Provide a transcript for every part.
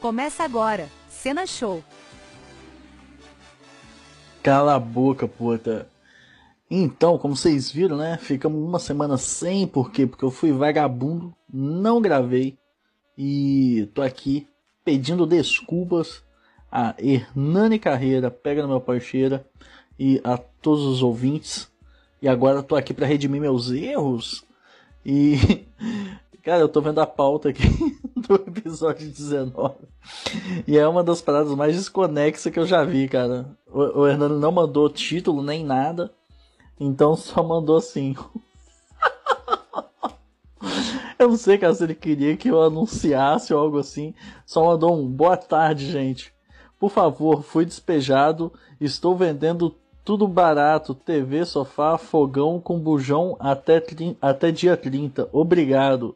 Começa agora, Cena Show. Cala a boca, puta. Então, como vocês viram, né? Ficamos uma semana sem, por quê? Porque eu fui vagabundo, não gravei e tô aqui pedindo desculpas a Hernani Carreira, pega no meu parceira e a todos os ouvintes. E agora tô aqui para redimir meus erros. E cara, eu tô vendo a pauta aqui do episódio 19. E é uma das paradas mais desconexas que eu já vi, cara. O, o Hernando não mandou título nem nada. Então só mandou assim. eu não sei, cara, se ele queria que eu anunciasse ou algo assim. Só mandou um boa tarde, gente. Por favor, fui despejado. Estou vendendo tudo barato: TV, sofá, fogão com bujão até, até dia 30. Obrigado.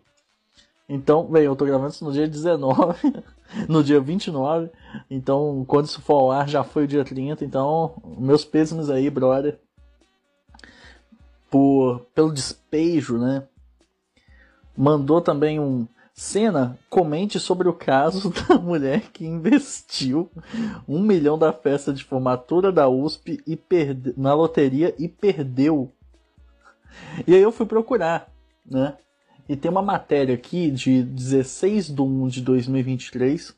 Então, bem, eu tô gravando isso no dia 19, no dia 29. Então, quando isso for ao ar, já foi o dia 30. Então, meus pêsames aí, brother. Por, pelo despejo, né? Mandou também um. Cena, comente sobre o caso da mulher que investiu um milhão da festa de formatura da USP e perde... na loteria e perdeu. E aí eu fui procurar, né? E tem uma matéria aqui de 16 de 1 de 2023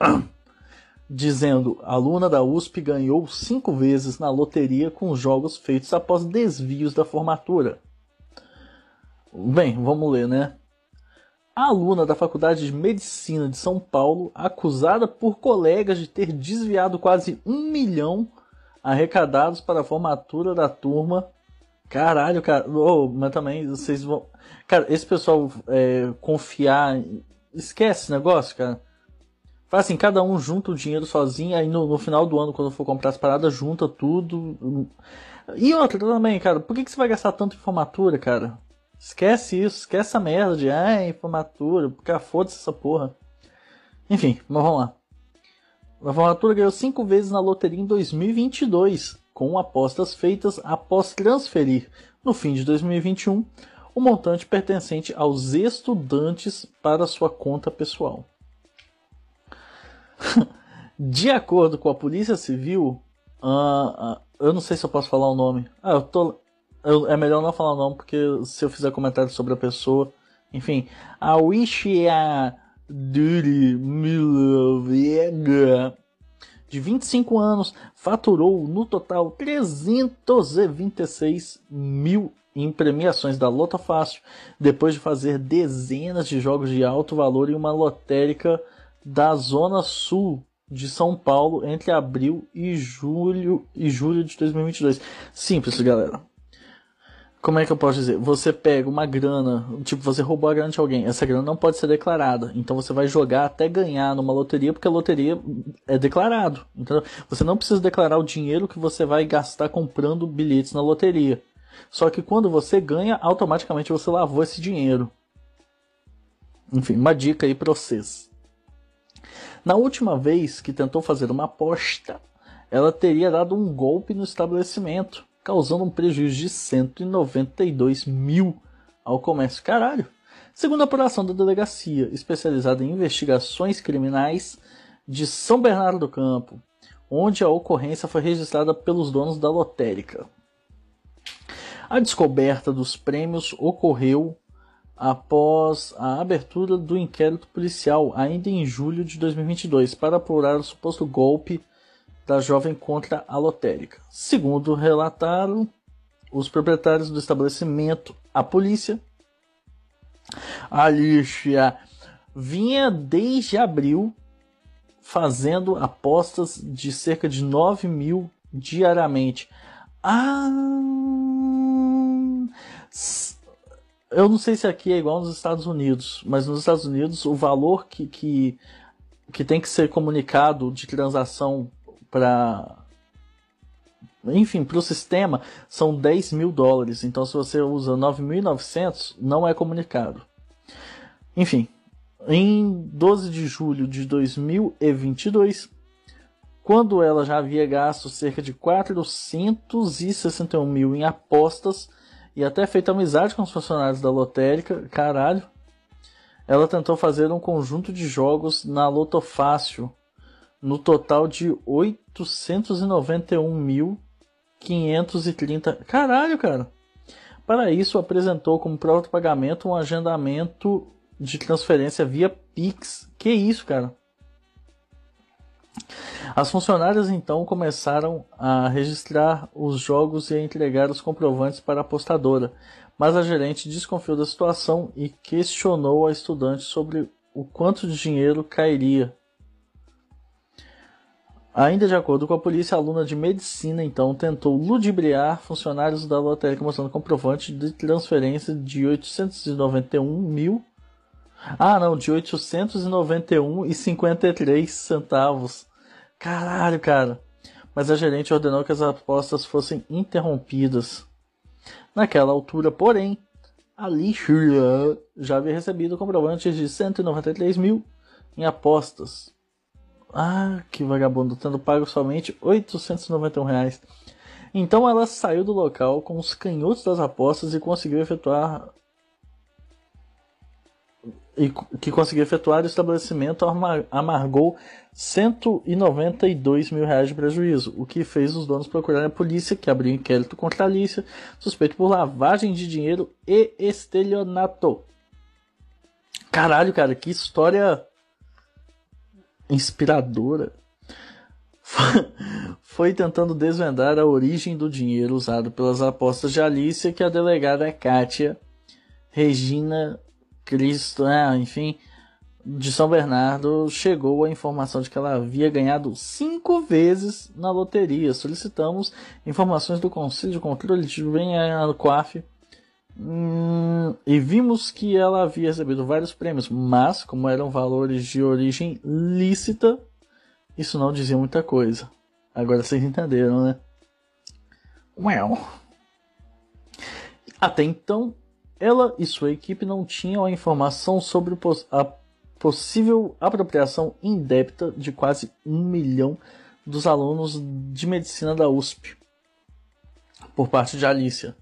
dizendo: aluna da USP ganhou cinco vezes na loteria com jogos feitos após desvios da formatura. Bem, vamos ler, né? A aluna da Faculdade de Medicina de São Paulo, acusada por colegas de ter desviado quase um milhão arrecadados para a formatura da turma. Caralho, cara. Oh, mas também vocês vão. Cara, esse pessoal é, confiar. Esquece esse negócio, cara. Faz assim, cada um junta o dinheiro sozinho, aí no, no, final do ano, quando for comprar as paradas, junta tudo. E outra também, cara, por que, que você vai gastar tanto em formatura, cara? Esquece isso, esquece essa merda de ah, formatura, porque foda-se essa porra. Enfim, mas vamos lá. A formatura ganhou cinco vezes na loteria em 2022, com apostas feitas após transferir, no fim de 2021, o montante pertencente aos estudantes para sua conta pessoal. de acordo com a Polícia Civil, uh, uh, eu não sei se eu posso falar o nome. Ah, eu tô. Eu, é melhor não falar o nome, porque se eu fizer comentário sobre a pessoa. Enfim, a Wishia Duri Milovega, de 25 anos, faturou no total 326 mil em premiações da Lota Fácil, depois de fazer dezenas de jogos de alto valor em uma lotérica da Zona Sul de São Paulo entre abril e julho e julho de 2022. Simples, galera. Como é que eu posso dizer? Você pega uma grana, tipo, você roubou a grana de alguém, essa grana não pode ser declarada. Então você vai jogar até ganhar numa loteria, porque a loteria é declarado. Então você não precisa declarar o dinheiro que você vai gastar comprando bilhetes na loteria. Só que quando você ganha, automaticamente você lavou esse dinheiro. Enfim, uma dica aí para vocês. Na última vez que tentou fazer uma aposta, ela teria dado um golpe no estabelecimento, causando um prejuízo de 192 mil ao comércio. Caralho! Segundo a apuração da delegacia especializada em investigações criminais de São Bernardo do Campo, onde a ocorrência foi registrada pelos donos da lotérica. A descoberta dos prêmios ocorreu após a abertura do inquérito policial, ainda em julho de 2022, para apurar o suposto golpe da jovem contra a lotérica. Segundo relataram os proprietários do estabelecimento à polícia, a Alicia vinha desde abril fazendo apostas de cerca de 9 mil diariamente. Ah, eu não sei se aqui é igual nos Estados Unidos, mas nos Estados Unidos o valor que, que, que tem que ser comunicado de transação para. Enfim, para o sistema são 10 mil dólares. Então, se você usa 9.900, não é comunicado. Enfim, em 12 de julho de 2022, quando ela já havia gasto cerca de 461 mil em apostas e até feito amizade com os funcionários da lotérica, caralho. ela tentou fazer um conjunto de jogos na Loto Fácil, no total de 891.530. Caralho, cara! Para isso, apresentou como prova de pagamento um agendamento de transferência via Pix. Que isso, cara? As funcionárias então começaram a registrar os jogos e a entregar os comprovantes para a apostadora, mas a gerente desconfiou da situação e questionou a estudante sobre o quanto de dinheiro cairia. Ainda de acordo com a polícia, a aluna de medicina então tentou ludibriar funcionários da lotérica mostrando comprovante de transferência de 891 mil. Ah, não, de 891 e 53 centavos. Caralho, cara. Mas a gerente ordenou que as apostas fossem interrompidas. Naquela altura, porém, a Lixia já havia recebido comprovantes de 193 mil em apostas. Ah, que vagabundo, tendo pago somente 891 reais. Então ela saiu do local com os canhotos das apostas e conseguiu efetuar e que conseguiu efetuar o estabelecimento amargou 192 mil reais de prejuízo, o que fez os donos procurarem a polícia, que abriu inquérito contra a Alicia, suspeito por lavagem de dinheiro e estelionato. Caralho, cara, que história inspiradora. Foi tentando desvendar a origem do dinheiro usado pelas apostas de Alicia que a delegada Kátia Regina Cristo, é, enfim, de São Bernardo chegou a informação de que ela havia ganhado cinco vezes na loteria. Solicitamos informações do Conselho de Controle de Bem no COAF hum, e vimos que ela havia recebido vários prêmios, mas como eram valores de origem lícita, isso não dizia muita coisa. Agora vocês entenderam, né? Well. Até então, ela e sua equipe não tinham a informação sobre a possível apropriação indébita de quase um milhão dos alunos de medicina da USP por parte de Alicia.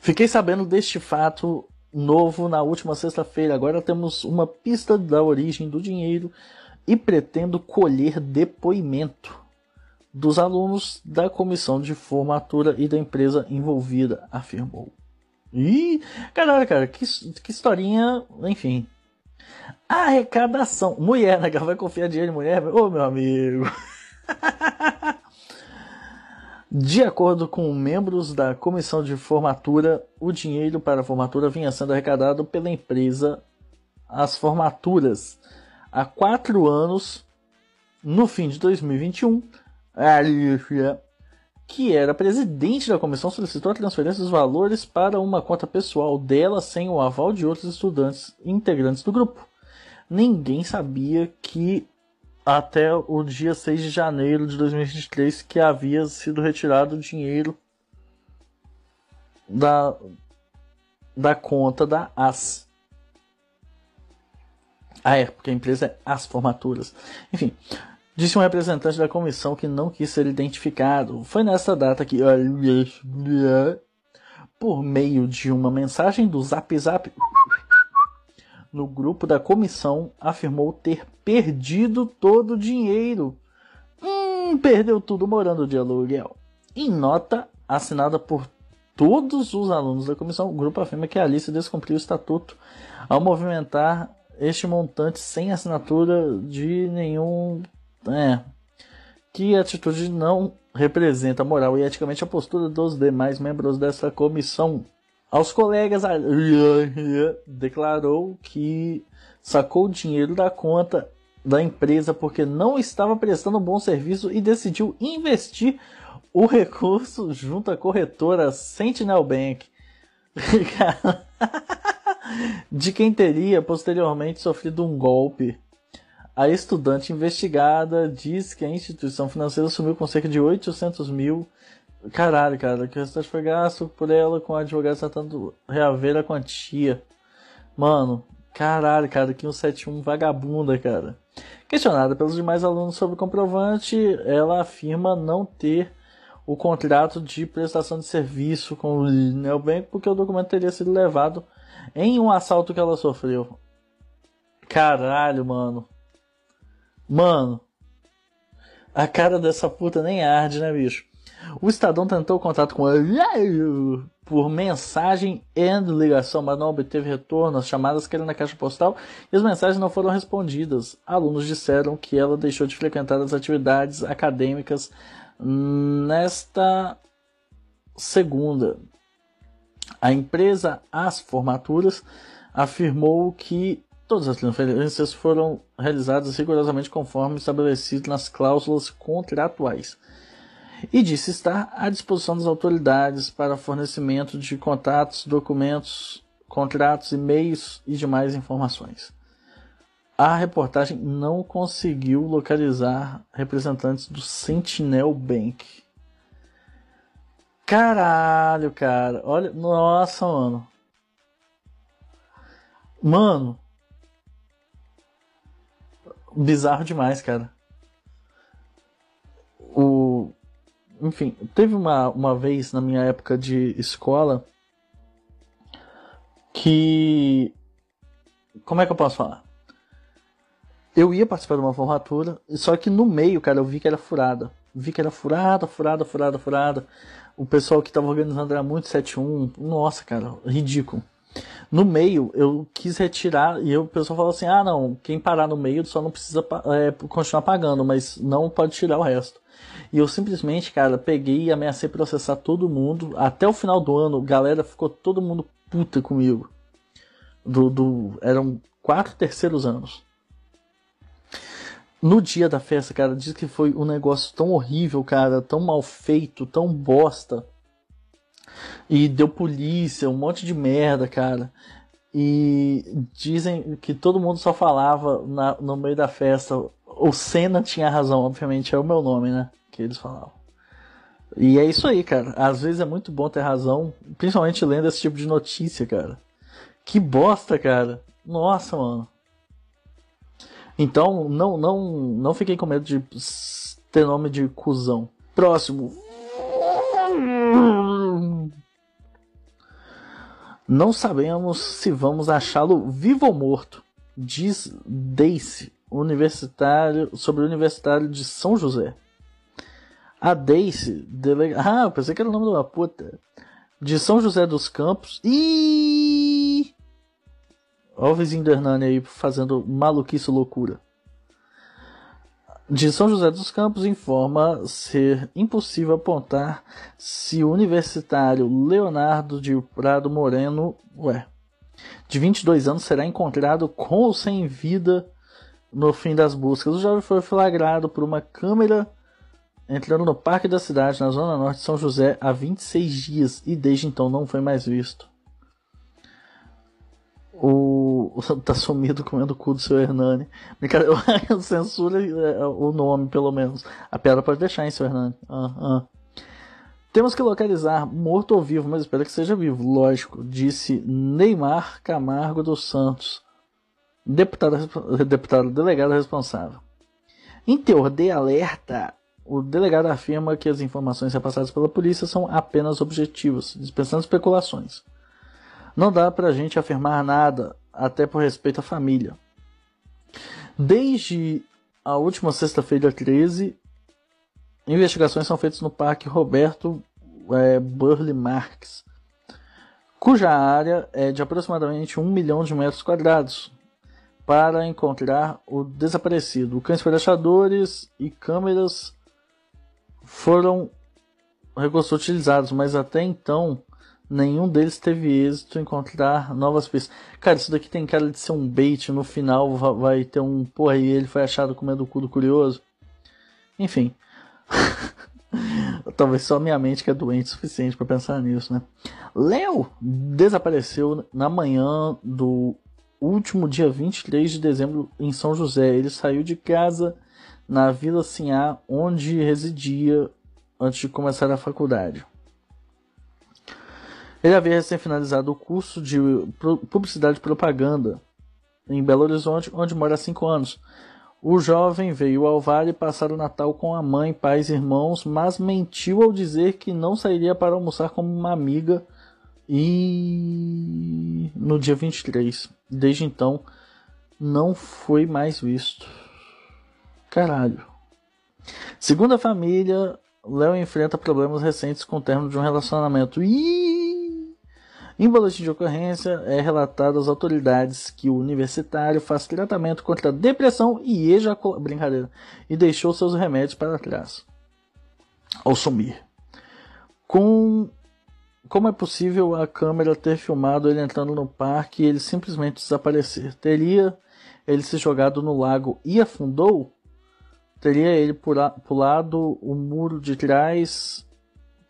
Fiquei sabendo deste fato novo na última sexta-feira. Agora temos uma pista da origem do dinheiro e pretendo colher depoimento dos alunos da comissão de formatura e da empresa envolvida, afirmou. Ih, caralho, cara, que, que historinha, enfim. Arrecadação. Mulher, né? Vai confiar dinheiro em mulher? Ô, meu amigo. De acordo com membros da comissão de formatura, o dinheiro para a formatura vinha sendo arrecadado pela empresa As Formaturas há quatro anos. No fim de 2021, que era presidente da comissão, solicitou a transferência dos valores para uma conta pessoal dela sem o aval de outros estudantes integrantes do grupo. Ninguém sabia que até o dia 6 de janeiro de 2023 que havia sido retirado o dinheiro da, da conta da AS. Ah, é, porque a empresa é As Formaturas. Enfim, Disse um representante da comissão que não quis ser identificado. Foi nessa data que, por meio de uma mensagem do Zap Zap, no grupo da comissão, afirmou ter perdido todo o dinheiro. Hum, perdeu tudo morando de aluguel. Em nota assinada por todos os alunos da comissão, o grupo afirma que a Alice descumpriu o estatuto ao movimentar este montante sem assinatura de nenhum é, que atitude não representa moral e eticamente a postura dos demais membros dessa comissão. Aos colegas, a declarou que sacou o dinheiro da conta da empresa porque não estava prestando um bom serviço e decidiu investir o recurso junto à corretora Sentinel Bank. de quem teria posteriormente sofrido um golpe a estudante investigada diz que a instituição financeira sumiu com cerca de 800 mil. Caralho, cara, que o restante foi gasto por ela com a advogada tentando reaver a quantia. Mano, caralho, cara, que um 71 vagabunda, cara. Questionada pelos demais alunos sobre o comprovante, ela afirma não ter o contrato de prestação de serviço com o Neobank porque o documento teria sido levado em um assalto que ela sofreu. Caralho, mano. Mano. A cara dessa puta nem arde, né, bicho? O Estadão tentou contato com ele por mensagem e ligação, mas não obteve retorno. As chamadas caíram na caixa postal e as mensagens não foram respondidas. Alunos disseram que ela deixou de frequentar as atividades acadêmicas nesta segunda. A empresa As Formaturas afirmou que todas as transferências foram realizadas rigorosamente conforme estabelecido nas cláusulas contratuais e disse estar à disposição das autoridades para fornecimento de contatos, documentos, contratos, e-mails e demais informações. A reportagem não conseguiu localizar representantes do Sentinel Bank. Caralho, cara. Olha, nossa, mano. Mano. Bizarro demais, cara. O enfim, teve uma, uma vez na minha época de escola que. Como é que eu posso falar? Eu ia participar de uma formatura, só que no meio, cara, eu vi que era furada. Vi que era furada, furada, furada, furada. O pessoal que estava organizando era muito 71. Nossa, cara, ridículo. No meio, eu quis retirar e o pessoal falou assim: ah, não, quem parar no meio só não precisa é, continuar pagando, mas não pode tirar o resto. E eu simplesmente, cara, peguei e ameacei processar todo mundo. Até o final do ano, galera ficou todo mundo puta comigo. Do, do, eram quatro terceiros anos. No dia da festa, cara, diz que foi um negócio tão horrível, cara, tão mal feito, tão bosta. E deu polícia, um monte de merda, cara. E dizem que todo mundo só falava na, no meio da festa. O Senna tinha razão, obviamente, é o meu nome, né? que eles falavam. E é isso aí, cara. Às vezes é muito bom ter razão, principalmente lendo esse tipo de notícia, cara. Que bosta, cara. Nossa, mano. Então, não, não, não fiquei com medo de ter nome de cuzão. Próximo. Não sabemos se vamos achá-lo vivo ou morto, diz Dace, universitário, sobre o Universitário de São José. A Daisy, delega... ah, eu pensei que era o nome de uma puta. De São José dos Campos. E Olha o vizinho do Hernani aí fazendo maluquice loucura. De São José dos Campos informa ser impossível apontar se o universitário Leonardo de Prado Moreno, ué, de 22 anos, será encontrado com ou sem vida no fim das buscas. O jovem foi flagrado por uma câmera entrando no parque da cidade, na zona norte de São José, há 26 dias e desde então não foi mais visto. O. tá sumido comendo o cu do seu Hernani. Censura é, o nome, pelo menos. A piada pode deixar, hein, seu Hernani. Ah, ah. Temos que localizar morto ou vivo, mas espero que seja vivo, lógico, disse Neymar Camargo dos Santos, deputado, deputado delegado responsável. Em teor de alerta, o delegado afirma que as informações repassadas pela polícia são apenas objetivas, dispensando especulações. Não dá para a gente afirmar nada, até por respeito à família. Desde a última sexta-feira 13, investigações são feitas no Parque Roberto é, Burle Marx, cuja área é de aproximadamente 1 milhão de metros quadrados, para encontrar o desaparecido. Cães flechadores e câmeras foram recursos utilizados, mas até então nenhum deles teve êxito em encontrar novas pistas. Cara, isso daqui tem cara de ser um bait, no final vai ter um porra e ele foi achado comendo o cu do curioso. Enfim. Talvez só minha mente que é doente o suficiente para pensar nisso, né? Léo desapareceu na manhã do último dia 23 de dezembro em São José. Ele saiu de casa na Vila Sinhá, onde residia antes de começar a faculdade. Ele havia recém-finalizado o curso de Publicidade e Propaganda em Belo Horizonte, onde mora há cinco anos. O jovem veio ao Vale passar o Natal com a mãe, pais e irmãos, mas mentiu ao dizer que não sairia para almoçar com uma amiga e no dia 23. Desde então, não foi mais visto. Caralho. Segundo a família, Léo enfrenta problemas recentes com o término de um relacionamento. E em boletim de ocorrência é relatado às autoridades que o universitário faz tratamento contra depressão e ejaculação. Brincadeira. E deixou seus remédios para trás. Ao sumir. Com como é possível a câmera ter filmado ele entrando no parque e ele simplesmente desaparecer? Teria ele se jogado no lago e afundou? Teria ele pulado o muro de trás?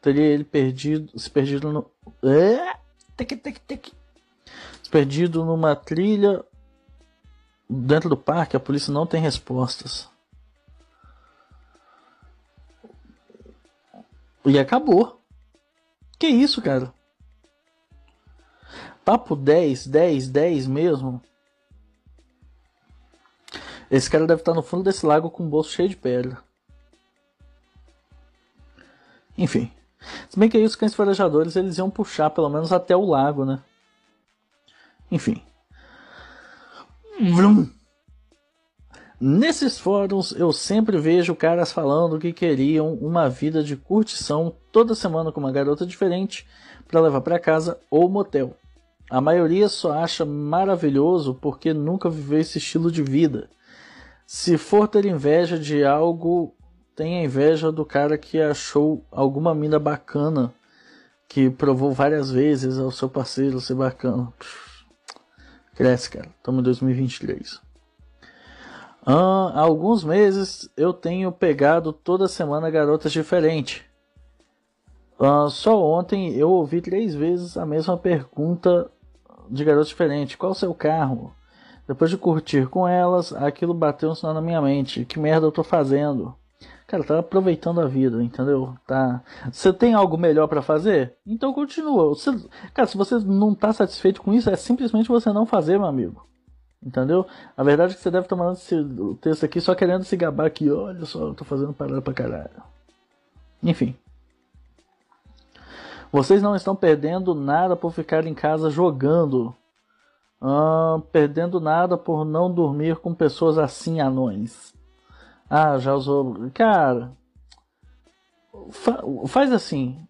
Teria ele perdido, se perdido no. É? Se perdido numa trilha dentro do parque? A polícia não tem respostas. E acabou. Que isso, cara? Papo 10, 10, 10 mesmo. Esse cara deve estar no fundo desse lago com o bolso cheio de pedra. Enfim. Se bem que aí os cães farejadores eles iam puxar pelo menos até o lago, né? Enfim. Vrum. Nesses fóruns eu sempre vejo caras falando que queriam uma vida de curtição toda semana com uma garota diferente para levar para casa ou motel. A maioria só acha maravilhoso porque nunca viveu esse estilo de vida. Se for ter inveja de algo, tenha inveja do cara que achou alguma mina bacana, que provou várias vezes ao seu parceiro ser bacana. Cresce, cara. Estamos em 2023. Há alguns meses eu tenho pegado toda semana garotas diferentes. só ontem eu ouvi três vezes a mesma pergunta de garotas diferentes. Qual o seu carro? Depois de curtir com elas, aquilo bateu um sinal na minha mente. Que merda eu tô fazendo? Cara, tá aproveitando a vida, entendeu? Tá. Você tem algo melhor para fazer? Então continua. Cara, se você não tá satisfeito com isso, é simplesmente você não fazer, meu amigo. Entendeu? A verdade é que você deve estar mandando esse texto aqui só querendo se gabar aqui. Olha só, eu tô fazendo parada pra caralho. Enfim. Vocês não estão perdendo nada por ficar em casa jogando Uh, perdendo nada por não dormir com pessoas assim anões. Ah, já usou. Cara, fa faz assim.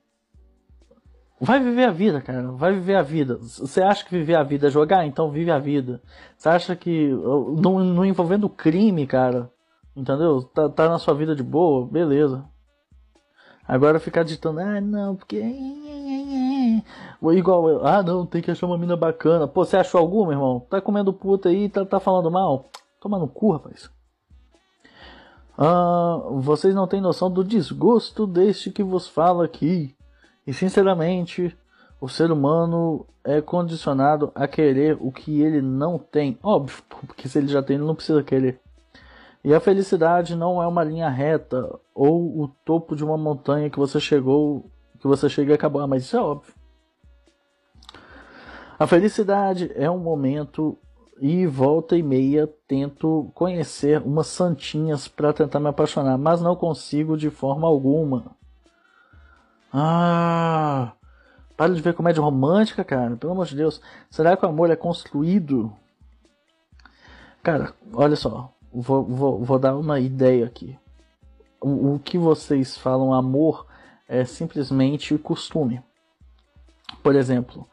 Vai viver a vida, cara. Vai viver a vida. Você acha que viver a vida é jogar? Então vive a vida. Você acha que. Não, não envolvendo crime, cara. Entendeu? Tá, tá na sua vida de boa? Beleza. Agora ficar ditando, ah, não, porque. Igual, ah, não, tem que achar uma mina bacana. Pô, você achou alguma, irmão? Tá comendo puta aí, tá, tá falando mal? Toma no cu, rapaz. Ah, vocês não têm noção do desgosto deste que vos fala aqui. E sinceramente, o ser humano é condicionado a querer o que ele não tem. Óbvio, porque se ele já tem, ele não precisa querer. E a felicidade não é uma linha reta ou o topo de uma montanha que você chegou, que você chega acabou. Ah, mas isso é óbvio. A felicidade é um momento e volta e meia tento conhecer umas santinhas para tentar me apaixonar, mas não consigo de forma alguma. Ah, para de ver comédia romântica, cara. Pelo amor de Deus. Será que o amor é construído? Cara, olha só vou, vou, vou dar uma ideia aqui. O, o que vocês falam amor é simplesmente costume. Por exemplo,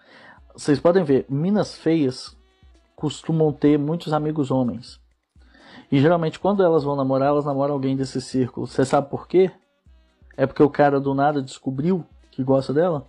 vocês podem ver, minas feias costumam ter muitos amigos homens. E geralmente quando elas vão namorar, elas namoram alguém desse círculo. Você sabe por quê? É porque o cara do nada descobriu que gosta dela?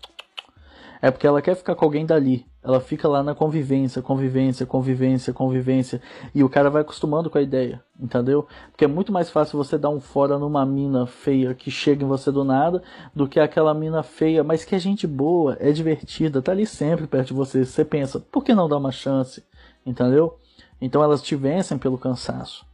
É porque ela quer ficar com alguém dali. Ela fica lá na convivência, convivência, convivência, convivência. E o cara vai acostumando com a ideia, entendeu? Porque é muito mais fácil você dar um fora numa mina feia que chega em você do nada do que aquela mina feia, mas que é gente boa, é divertida, tá ali sempre perto de você. Você pensa, por que não dar uma chance? Entendeu? Então elas te vencem pelo cansaço.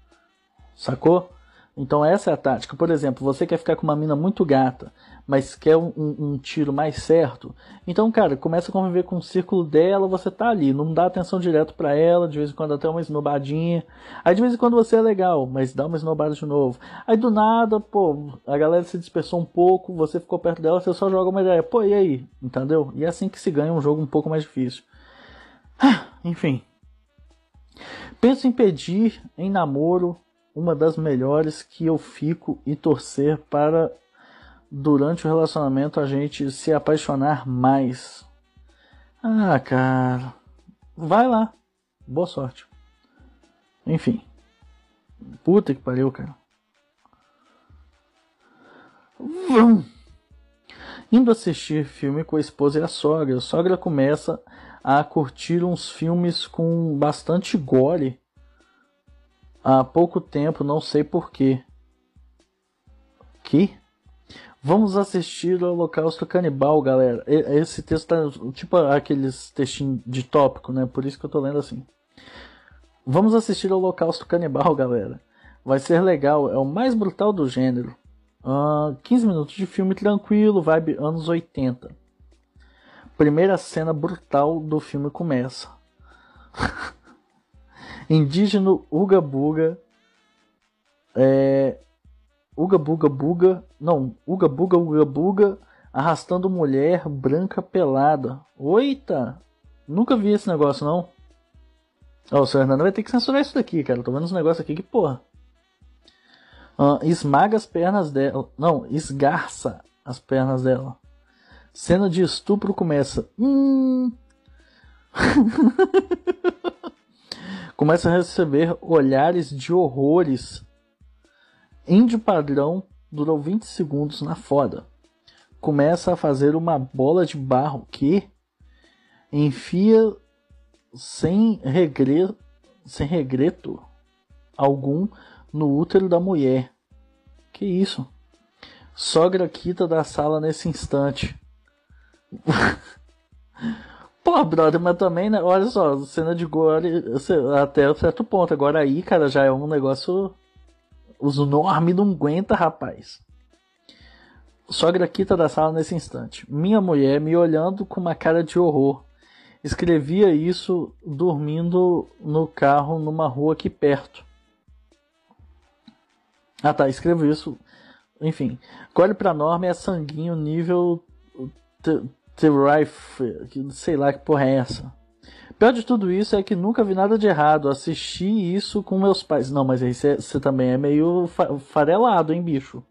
Sacou? Então essa é a tática. Por exemplo, você quer ficar com uma mina muito gata, mas quer um, um, tiro mais certo. Então, cara, começa a conviver com o círculo dela, você tá ali, não dá atenção direto para ela, de vez em quando até uma esnobadinha. Aí de vez em quando você é legal, mas dá uma esnobada de novo. Aí do nada, pô, a galera se dispersou um pouco, você ficou perto dela, você só joga uma ideia. Pô, e aí? Entendeu? E é assim que se ganha um jogo um pouco mais difícil. Enfim. Penso em pedir em namoro uma das melhores que eu fico e torcer para durante o relacionamento a gente se apaixonar mais. Ah, cara. Vai lá. Boa sorte. Enfim. Puta que pariu, cara. Vrum. Indo assistir filme com a esposa e a sogra. A sogra começa a curtir uns filmes com bastante gore há pouco tempo, não sei porquê. Que? Vamos assistir o Holocausto Canibal, galera. Esse texto tá tipo aqueles textinhos de tópico, né? Por isso que eu tô lendo assim. Vamos assistir o Holocausto Canibal, galera. Vai ser legal, é o mais brutal do gênero. Uh, ah, 15 minutos de filme tranquilo, vibe anos 80. Primeira cena brutal do filme começa. Indígena Uga Buga. É, Uga Buga Buga. Não, Uga Buga Uga Buga arrastando mulher branca pelada. Oita! Nunca vi esse negócio, não. Ó, oh, o seu Hernando vai ter que censurar isso daqui, cara. tô vendo uns negócios aqui que porra. Uh, esmaga as pernas dela. Não, esgarça as pernas dela. Cena de estupro começa. Hum. começa a receber olhares de horrores. Índio padrão durou 20 segundos na foda. Começa a fazer uma bola de barro que enfia sem regreto, sem regreto algum no útero da mulher. Que isso? Sogra quita da sala nesse instante. Pô, brother, mas também, né? Olha só, cena de gore até certo ponto. Agora aí, cara, já é um negócio. Os enorme não aguenta, rapaz. Sogra quita da sala nesse instante. Minha mulher me olhando com uma cara de horror. Escrevia isso dormindo no carro numa rua aqui perto. Ah tá, escrevo isso. Enfim. Colhe pra norma é sanguinho nível Rife, sei lá que porra é essa. Pior de tudo isso é que nunca vi nada de errado. Assisti isso com meus pais. Não, mas aí você também é meio farelado, hein, bicho?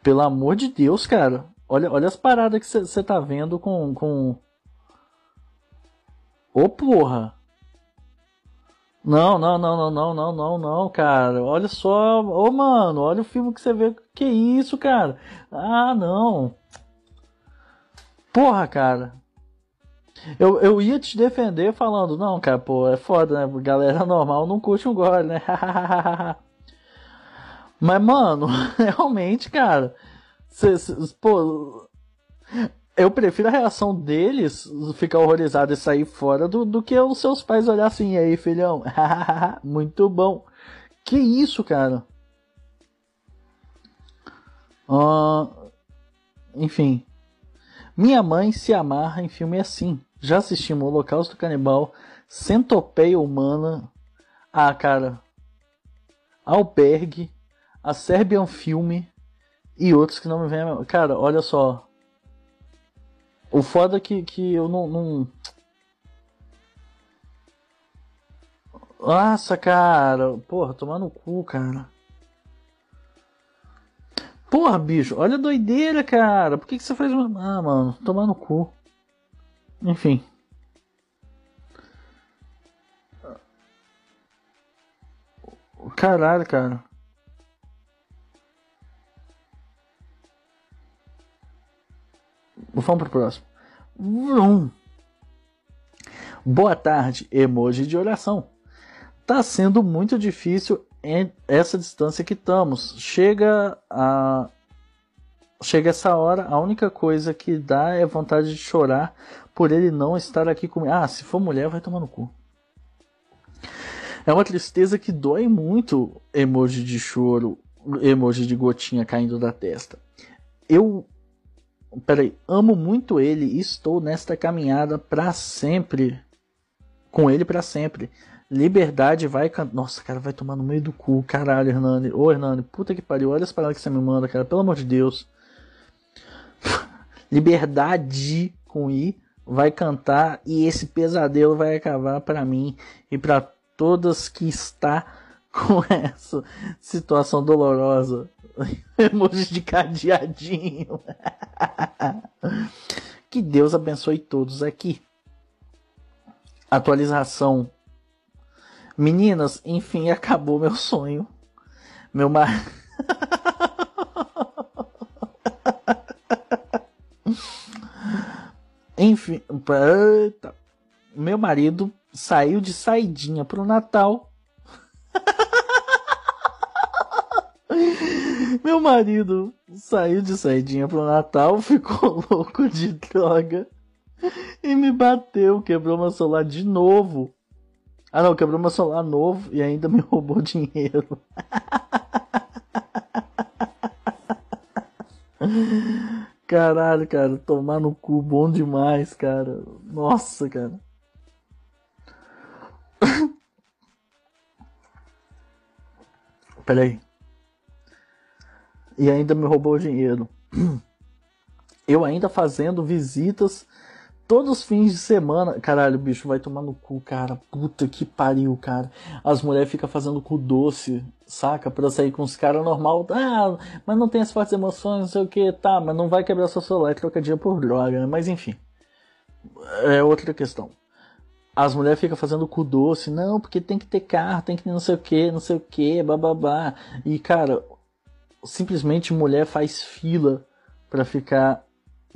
Pelo amor de Deus, cara. Olha, olha as paradas que você tá vendo com. com... Ô oh, porra! Não, não, não, não, não, não, não, não, cara. Olha só. Ô, oh, mano, olha o filme que você vê. Que isso, cara? Ah, não. Porra, cara. Eu, eu ia te defender falando, não, cara, pô, é foda, né? Galera normal não curte um gore, né? Mas, mano, realmente, cara. Cê, cê, pô, eu prefiro a reação deles ficar horrorizado e sair fora do, do que os seus pais olhar assim, e aí, filhão? Muito bom. Que isso, cara? Uh, enfim. Minha mãe se amarra em filme assim. Já assistimos Holocausto Canibal, Centopeia Humana. Ah, cara. Albergue, a Serbian Filme e outros que não me vêm. Cara, olha só. O foda é que, que eu não, não. Nossa, cara. Porra, tomar no cu, cara. Porra, bicho, olha a doideira, cara. Por que, que você faz uma. Ah, mano, tomar no cu. Enfim. Caralho, cara. Vamos pro próximo. Boa tarde, emoji de oração. Tá sendo muito difícil essa distância que estamos. Chega a chega essa hora, a única coisa que dá é vontade de chorar por ele não estar aqui comigo. Ah, se for mulher, vai tomar no cu. É uma tristeza que dói muito, emoji de choro, emoji de gotinha caindo da testa. Eu, peraí, amo muito ele e estou nesta caminhada para sempre, com ele para sempre. Liberdade vai. Nossa, cara, vai tomar no meio do cu. Caralho, Hernani. Ô, Hernani, puta que pariu. Olha as palavras que você me manda, cara. Pelo amor de Deus. Liberdade com I vai cantar e esse pesadelo vai acabar para mim e para todas que está com essa situação dolorosa. Emoji de cadeadinho. que Deus abençoe todos aqui. Atualização. Meninas, enfim, acabou meu sonho. Meu mar. enfim, eita. meu marido saiu de saidinha pro Natal. Meu marido saiu de saidinha pro Natal, ficou louco de droga e me bateu, quebrou meu celular de novo. Ah não, quebrou meu celular novo e ainda me roubou dinheiro. Caralho, cara, tomar no cu bom demais, cara. Nossa, cara. Peraí. E ainda me roubou dinheiro. Eu ainda fazendo visitas todos os fins de semana. Caralho, bicho, vai tomar no cu, cara. Puta que pariu, cara. As mulheres ficam fazendo cu doce, saca? Pra sair com os caras normal. Ah, mas não tem as fortes emoções, não sei o que. Tá, mas não vai quebrar seu celular e trocar dia por droga, né? Mas enfim. É outra questão. As mulheres ficam fazendo cu doce. Não, porque tem que ter carro, tem que não sei o que, não sei o que, bababá. E, cara, simplesmente mulher faz fila para ficar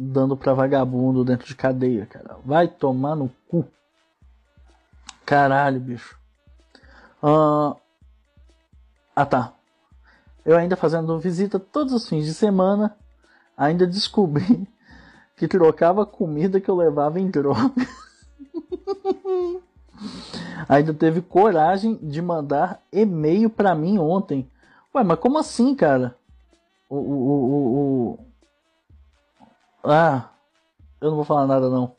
dando pra vagabundo dentro de cadeia, cara. Vai tomar no cu. Caralho, bicho. Uh... Ah, tá. Eu ainda fazendo visita todos os fins de semana, ainda descobri que trocava comida que eu levava em droga. ainda teve coragem de mandar e-mail para mim ontem. Ué, mas como assim, cara? O, o, o, ah, eu não vou falar nada não.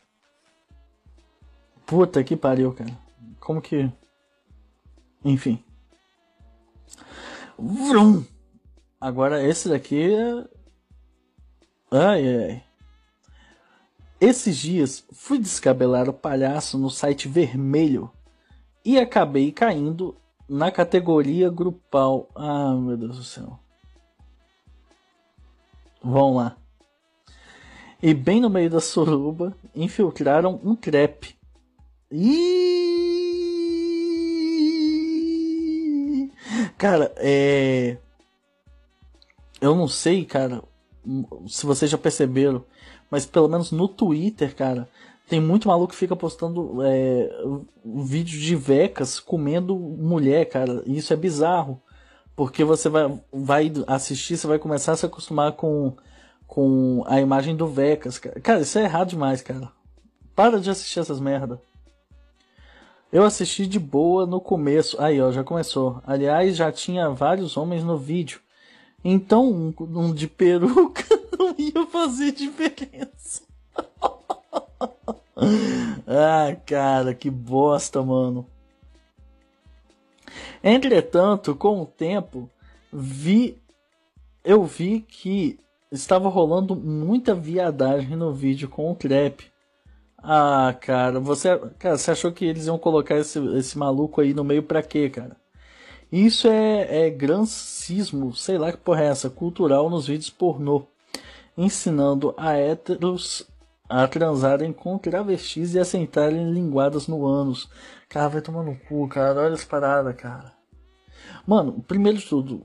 Puta que pariu, cara. Como que. Enfim. Vrum. Agora esse daqui é. Ai ai. Esses dias fui descabelar o palhaço no site vermelho e acabei caindo na categoria grupal. Ah, meu Deus do céu. Vamos lá e bem no meio da suruba infiltraram um crepe. E cara, é eu não sei, cara, se vocês já perceberam, mas pelo menos no Twitter, cara, tem muito maluco que fica postando é, vídeo de vecas comendo mulher, cara. E isso é bizarro. Porque você vai, vai assistir, você vai começar a se acostumar com com a imagem do Vecas. Cara, isso é errado demais, cara. Para de assistir essas merda. Eu assisti de boa no começo. Aí, ó, já começou. Aliás, já tinha vários homens no vídeo. Então, um, um de peruca não ia fazer diferença. ah, cara, que bosta, mano. Entretanto, com o tempo, vi eu vi que estava rolando muita viadagem no vídeo com o trap. Ah, cara, você, cara, você achou que eles iam colocar esse, esse maluco aí no meio pra quê, cara? Isso é, é grancismo, sei lá que porra é essa, cultural nos vídeos pornô. Ensinando a héteros a transarem com travestis e a sentarem linguadas no ânus. Cara, vai tomar no cu, cara. Olha as paradas, cara. Mano, primeiro de tudo,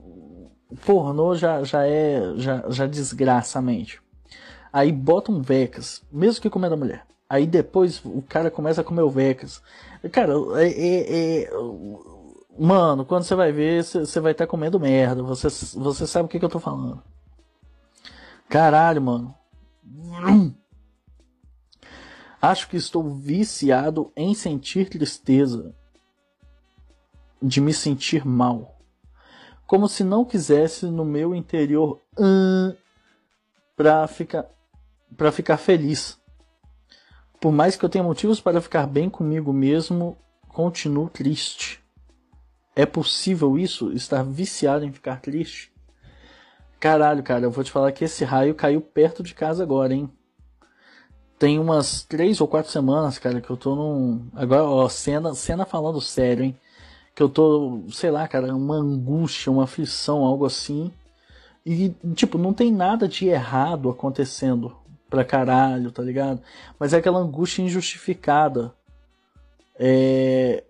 pornô já, já é. Já, já desgraça a mente. Aí botam vecas, mesmo que comendo a mulher. Aí depois o cara começa a comer o vecas. Cara, é, é, é, Mano, quando você vai ver, você vai estar tá comendo merda. Você, você sabe o que, que eu tô falando. Caralho, mano. Acho que estou viciado em sentir tristeza. De me sentir mal como se não quisesse no meu interior hum, para ficar para ficar feliz. Por mais que eu tenha motivos para ficar bem comigo mesmo, continuo triste. É possível isso? Estar viciado em ficar triste? Caralho, cara, eu vou te falar que esse raio caiu perto de casa agora, hein? tem umas três ou quatro semanas, cara, que eu tô num. Agora, ó, cena, cena falando sério, hein? Que eu tô, sei lá, cara, uma angústia, uma aflição, algo assim. E, tipo, não tem nada de errado acontecendo pra caralho, tá ligado? Mas é aquela angústia injustificada. É.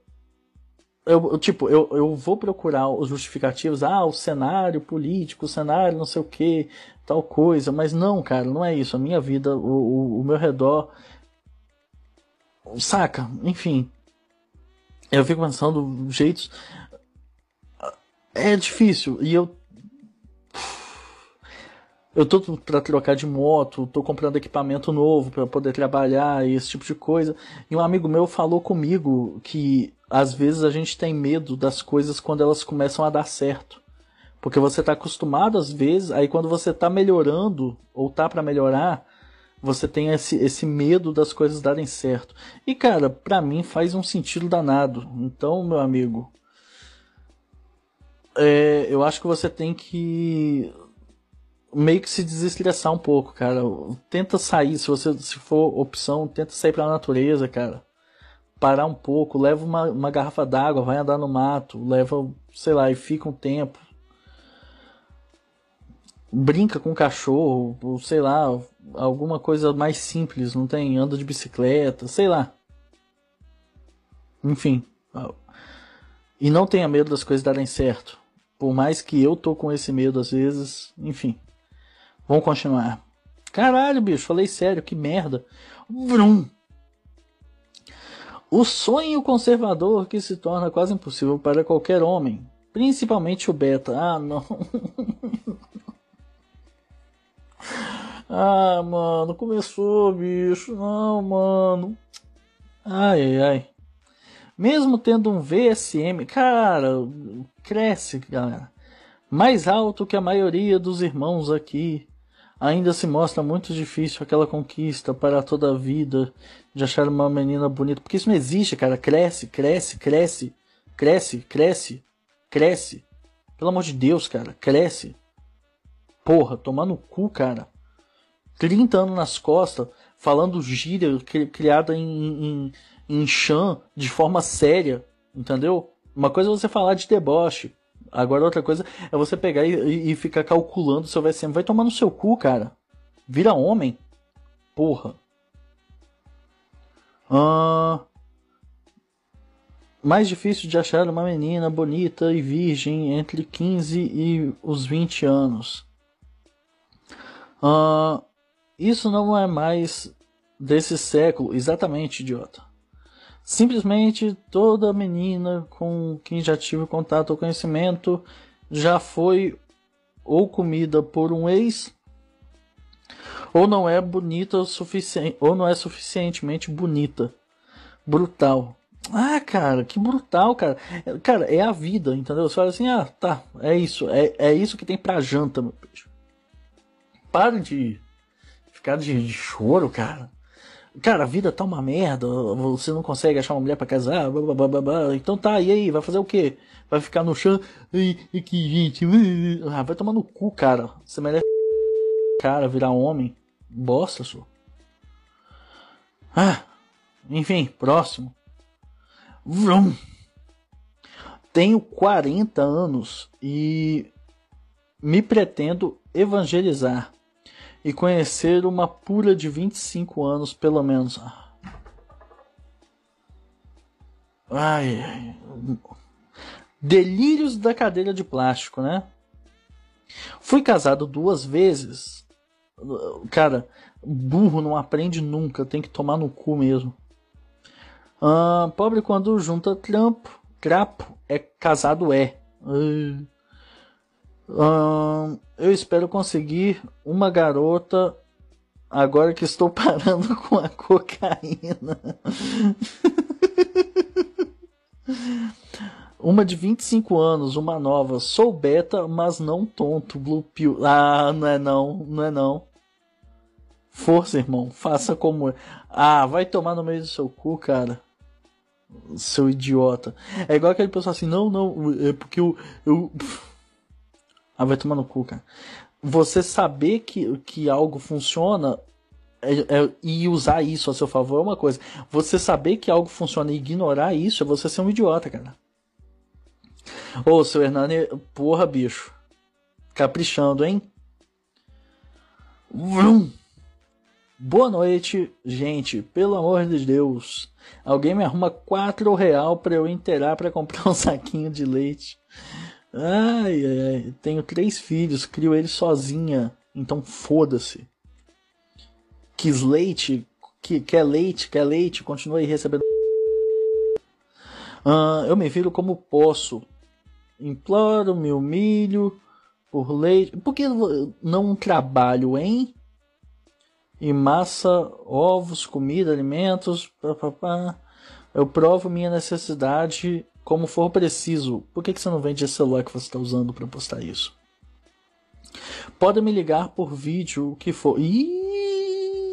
Eu, tipo, eu, eu vou procurar os justificativos, ah, o cenário político, o cenário não sei o que, tal coisa, mas não, cara, não é isso. A minha vida, o, o, o meu redor. Saca? Enfim. Eu fico pensando jeitos. É difícil. E eu. Eu tô para trocar de moto, tô comprando equipamento novo para poder trabalhar e esse tipo de coisa. E um amigo meu falou comigo que às vezes a gente tem medo das coisas quando elas começam a dar certo. Porque você está acostumado às vezes, aí quando você está melhorando ou tá para melhorar, você tem esse, esse medo das coisas darem certo. E cara, para mim faz um sentido danado. Então, meu amigo, é, eu acho que você tem que meio que se desestressar um pouco, cara. Tenta sair, se você se for opção, tenta sair para a natureza, cara. Parar um pouco, leva uma, uma garrafa d'água, vai andar no mato, leva, sei lá, e fica um tempo brinca com cachorro, ou sei lá, alguma coisa mais simples, não tem? Anda de bicicleta, sei lá. Enfim. E não tenha medo das coisas darem certo. Por mais que eu tô com esse medo às vezes, enfim. Vamos continuar. Caralho, bicho, falei sério, que merda. Vrum. O sonho conservador que se torna quase impossível para qualquer homem, principalmente o beta. Ah, não. Ah, mano, começou, bicho. Não, mano. Ai, ai. Mesmo tendo um VSM, cara, cresce, galera. Mais alto que a maioria dos irmãos aqui. Ainda se mostra muito difícil aquela conquista para toda a vida de achar uma menina bonita. Porque isso não existe, cara. Cresce, cresce, cresce, cresce, cresce, cresce. Pelo amor de Deus, cara, cresce. Porra, tomar no cu, cara. 30 anos nas costas, falando gíria criada em, em, em Chan de forma séria, entendeu? Uma coisa é você falar de deboche, agora outra coisa é você pegar e, e ficar calculando se vai ser. Vai tomar no seu cu, cara. Vira homem. Porra. Ah, mais difícil de achar uma menina bonita e virgem entre 15 e os 20 anos. Uh, isso não é mais desse século, exatamente, idiota. Simplesmente toda menina com quem já tive contato ou conhecimento já foi ou comida por um ex ou não é bonita o suficiente ou não é suficientemente bonita. Brutal. Ah, cara, que brutal, cara. Cara, é a vida, entendeu? Você fala assim, ah, tá, é isso, é, é isso que tem pra janta, meu peixe. Para de ficar de, de choro, cara. Cara, a vida tá uma merda, você não consegue achar uma mulher para casar, blá, blá, blá, blá, então tá, e aí, vai fazer o quê? Vai ficar no chão, e, que gente, ah, vai tomar no cu, cara. Você merece, cara, virar homem, bosta, só. Ah, enfim, próximo. Vrum. Tenho 40 anos e me pretendo evangelizar e conhecer uma pura de 25 anos, pelo menos. Ai. Delírios da cadeira de plástico, né? Fui casado duas vezes. Cara, burro não aprende nunca, tem que tomar no cu mesmo. Ah, pobre quando junta trampo, trapo, é casado é. Ai eu espero conseguir uma garota agora que estou parando com a cocaína. uma de 25 anos, uma nova. Sou beta, mas não tonto. Blue Pill. Ah, não é não, não é não. Força, irmão. Faça como. Ah, vai tomar no meio do seu cu, cara. Seu idiota. É igual aquele pessoal assim, não, não, é porque eu. eu ah, vai tomar no cu, cara. Você saber que, que algo funciona é, é, e usar isso a seu favor é uma coisa. Você saber que algo funciona e ignorar isso é você ser um idiota, cara. Ô, seu Hernani, porra, bicho. Caprichando, hein? Vrum. Boa noite, gente. Pelo amor de Deus. Alguém me arruma quatro real para eu inteirar para comprar um saquinho de leite. Ai, ai, ai. Tenho três filhos, crio eles sozinha. Então foda-se. Quis leite, que, quer leite, quer leite, continua aí recebendo. Uh, eu me viro como posso. Imploro, me humilho por leite. Por que não trabalho, hein? E massa, ovos, comida, alimentos. Pá, pá, pá. Eu provo minha necessidade como for preciso. Por que, que você não vende esse celular que você está usando para postar isso? Pode me ligar por vídeo, o que for. Ih,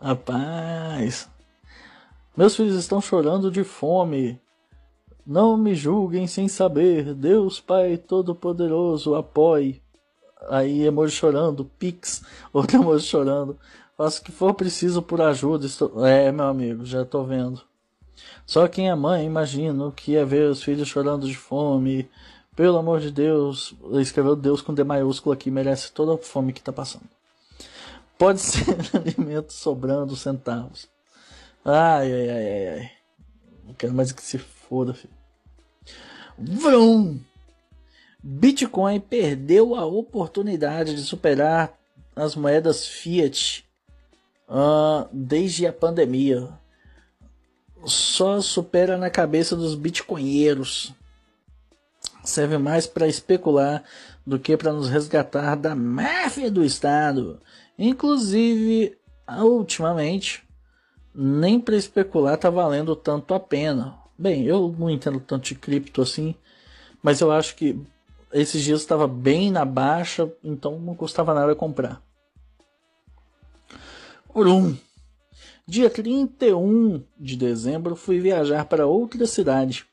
rapaz, meus filhos estão chorando de fome. Não me julguem sem saber. Deus Pai Todo-Poderoso, apoie. Aí emoji chorando, pix, outro emoji chorando. Faço o que for preciso por ajuda. Estou... É, meu amigo, já tô vendo. Só quem é mãe imagina que é ver os filhos chorando de fome, pelo amor de Deus, escreveu Deus com D maiúsculo aqui, merece toda a fome que está passando. Pode ser alimento sobrando centavos. Ai, ai, ai, ai, ai. Não quero mais que se foda, filho. Vrum! Bitcoin perdeu a oportunidade de superar as moedas fiat uh, desde a pandemia. Só supera na cabeça dos bitcoinheiros serve mais para especular do que para nos resgatar da máfia do Estado. Inclusive, ultimamente, nem para especular tá valendo tanto a pena. Bem, eu não entendo tanto de cripto assim, mas eu acho que esses dias estava bem na baixa, então não custava nada comprar. Por um. Dia 31 de dezembro fui viajar para outra cidade.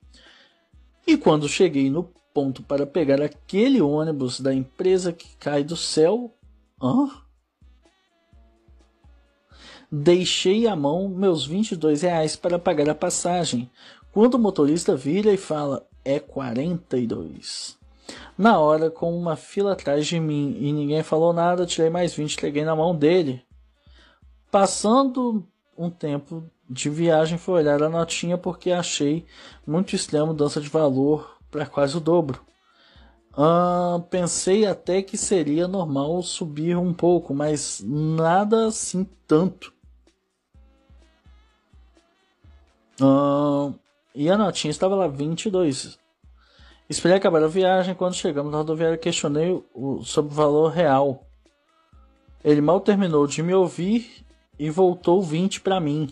E quando cheguei no ponto para pegar aquele ônibus da empresa que cai do céu. Hã? Deixei à mão meus 22 reais para pagar a passagem, quando o motorista vira e fala: é 42. Na hora, com uma fila atrás de mim e ninguém falou nada, tirei mais 20 e entreguei na mão dele. Passando um tempo de viagem, fui olhar a notinha porque achei muito estranha a mudança de valor para quase o dobro. Uh, pensei até que seria normal subir um pouco, mas nada assim tanto. Uh, e a notinha estava lá 22. Esperei acabar a viagem. Quando chegamos na rodoviária, questionei o, sobre o valor real. Ele mal terminou de me ouvir e voltou 20 para mim.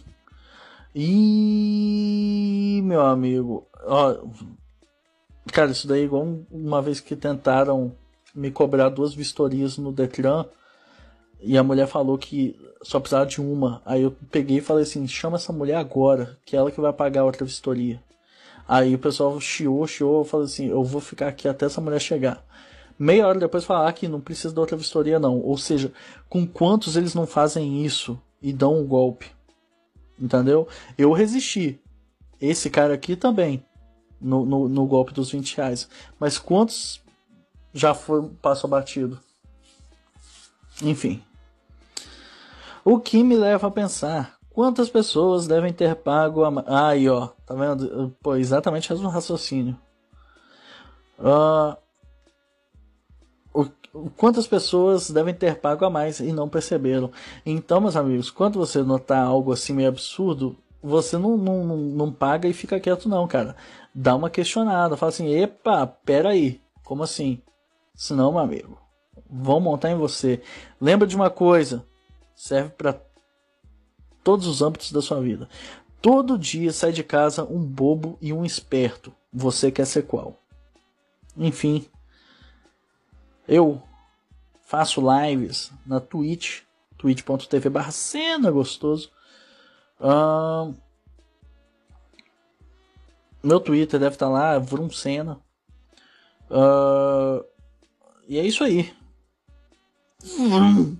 E meu amigo, ó, Cara, isso daí é igual uma vez que tentaram me cobrar duas vistorias no Detran e a mulher falou que só precisava de uma. Aí eu peguei e falei assim: chama essa mulher agora, que é ela que vai pagar a outra vistoria. Aí o pessoal chiou, chiou, falei assim: eu vou ficar aqui até essa mulher chegar. Meia hora depois falar ah, que não precisa da outra vistoria, não. Ou seja, com quantos eles não fazem isso e dão um golpe? Entendeu? Eu resisti. Esse cara aqui também no, no, no, golpe dos 20 reais. Mas quantos já foi passo abatido? Enfim. O que me leva a pensar quantas pessoas devem ter pago a. Aí, ó, tá vendo? Pô, exatamente o mesmo raciocínio. Uh, o, quantas pessoas devem ter pago a mais e não perceberam? Então, meus amigos, quando você notar algo assim meio absurdo, você não, não, não, não paga e fica quieto, não, cara dá uma questionada, fala assim: epa, peraí, como assim? Senão, meu amigo, vão montar em você. Lembra de uma coisa: serve para todos os âmbitos da sua vida. Todo dia sai de casa um bobo e um esperto. Você quer ser qual? Enfim, eu faço lives na Twitch, twitch.tv barra cena gostoso. Meu Twitter deve estar lá, Vrum Senna. Uh, e é isso aí. Vrum.